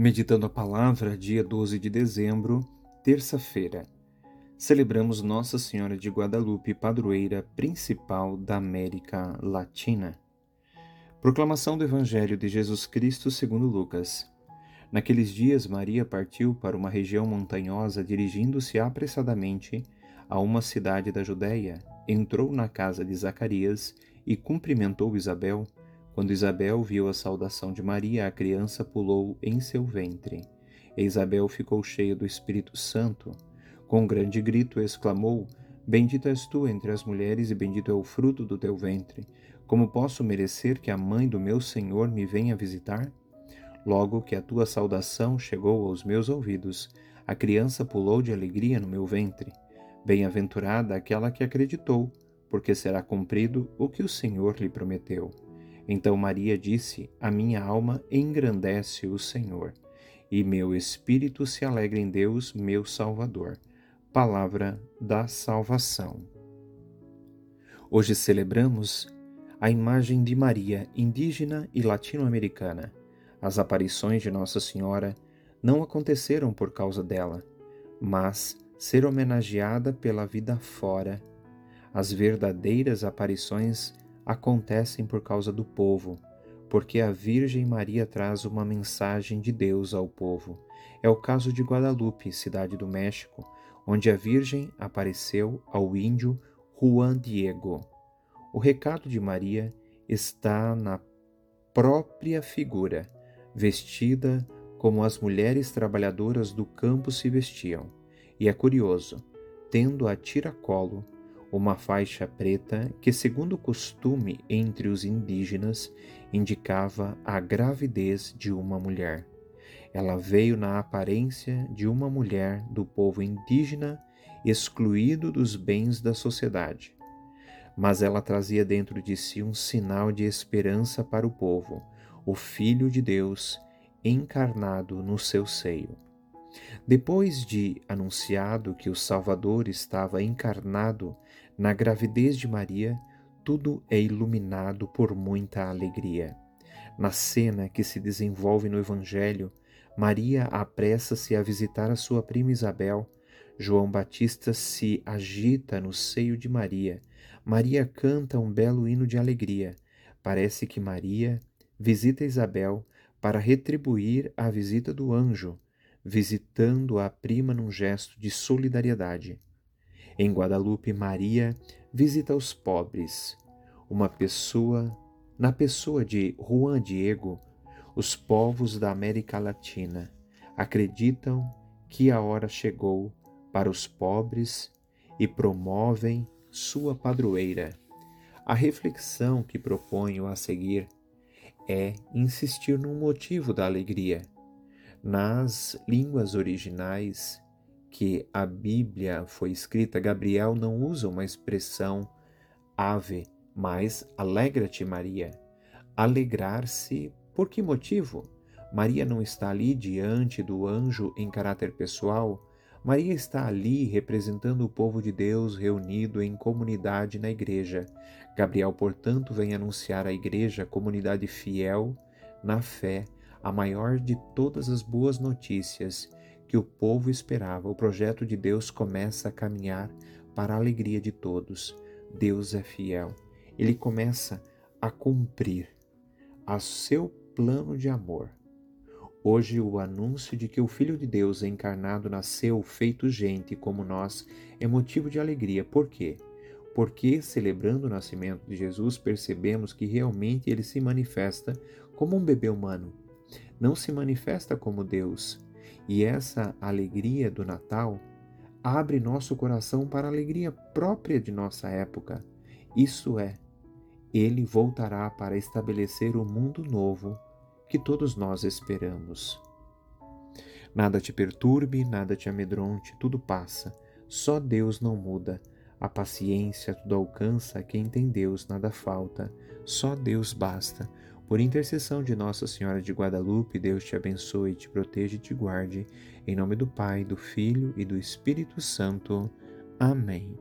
Meditando a palavra, dia 12 de dezembro, terça-feira. Celebramos Nossa Senhora de Guadalupe, padroeira principal da América Latina. Proclamação do Evangelho de Jesus Cristo segundo Lucas. Naqueles dias, Maria partiu para uma região montanhosa, dirigindo-se apressadamente a uma cidade da Judéia. Entrou na casa de Zacarias e cumprimentou Isabel. Quando Isabel viu a saudação de Maria, a criança pulou em seu ventre. E Isabel ficou cheia do Espírito Santo. Com um grande grito exclamou: Bendita és tu entre as mulheres, e bendito é o fruto do teu ventre. Como posso merecer que a mãe do meu Senhor me venha visitar? Logo que a tua saudação chegou aos meus ouvidos, a criança pulou de alegria no meu ventre. Bem-aventurada aquela que acreditou, porque será cumprido o que o Senhor lhe prometeu. Então Maria disse: A minha alma engrandece o Senhor, e meu espírito se alegra em Deus, meu Salvador. Palavra da salvação. Hoje celebramos a imagem de Maria, indígena e latino-americana. As aparições de Nossa Senhora não aconteceram por causa dela, mas ser homenageada pela vida fora. As verdadeiras aparições acontecem por causa do povo, porque a Virgem Maria traz uma mensagem de Deus ao povo. É o caso de Guadalupe, cidade do México, onde a Virgem apareceu ao índio Juan Diego. O recado de Maria está na própria figura, vestida como as mulheres trabalhadoras do campo se vestiam. E é curioso, tendo a tiracolo uma faixa preta que, segundo o costume entre os indígenas, indicava a gravidez de uma mulher. Ela veio na aparência de uma mulher do povo indígena excluído dos bens da sociedade. Mas ela trazia dentro de si um sinal de esperança para o povo, o Filho de Deus encarnado no seu seio. Depois de anunciado que o Salvador estava encarnado na gravidez de Maria, tudo é iluminado por muita alegria. Na cena que se desenvolve no Evangelho, Maria apressa-se a visitar a sua prima Isabel. João Batista se agita no seio de Maria. Maria canta um belo hino de alegria. Parece que Maria visita Isabel para retribuir a visita do anjo visitando a prima num gesto de solidariedade. Em Guadalupe, Maria visita os pobres. Uma pessoa, na pessoa de Juan Diego, os povos da América Latina acreditam que a hora chegou para os pobres e promovem sua padroeira. A reflexão que proponho a seguir é insistir no motivo da alegria nas línguas originais que a Bíblia foi escrita, Gabriel não usa uma expressão ave, mas alegra-te, Maria. Alegrar-se por que motivo? Maria não está ali diante do anjo em caráter pessoal. Maria está ali representando o povo de Deus reunido em comunidade na igreja. Gabriel, portanto, vem anunciar à igreja, comunidade fiel na fé, a maior de todas as boas notícias que o povo esperava. O projeto de Deus começa a caminhar para a alegria de todos. Deus é fiel. Ele começa a cumprir a seu plano de amor. Hoje, o anúncio de que o Filho de Deus encarnado nasceu, feito gente como nós, é motivo de alegria. Por quê? Porque, celebrando o nascimento de Jesus, percebemos que realmente ele se manifesta como um bebê humano, não se manifesta como Deus. E essa alegria do Natal abre nosso coração para a alegria própria de nossa época. Isso é, ele voltará para estabelecer o mundo novo que todos nós esperamos. Nada te perturbe, nada te amedronte, tudo passa. Só Deus não muda. A paciência tudo alcança, quem tem Deus nada falta. Só Deus basta. Por intercessão de Nossa Senhora de Guadalupe, Deus te abençoe, te proteja e te guarde. Em nome do Pai, do Filho e do Espírito Santo. Amém.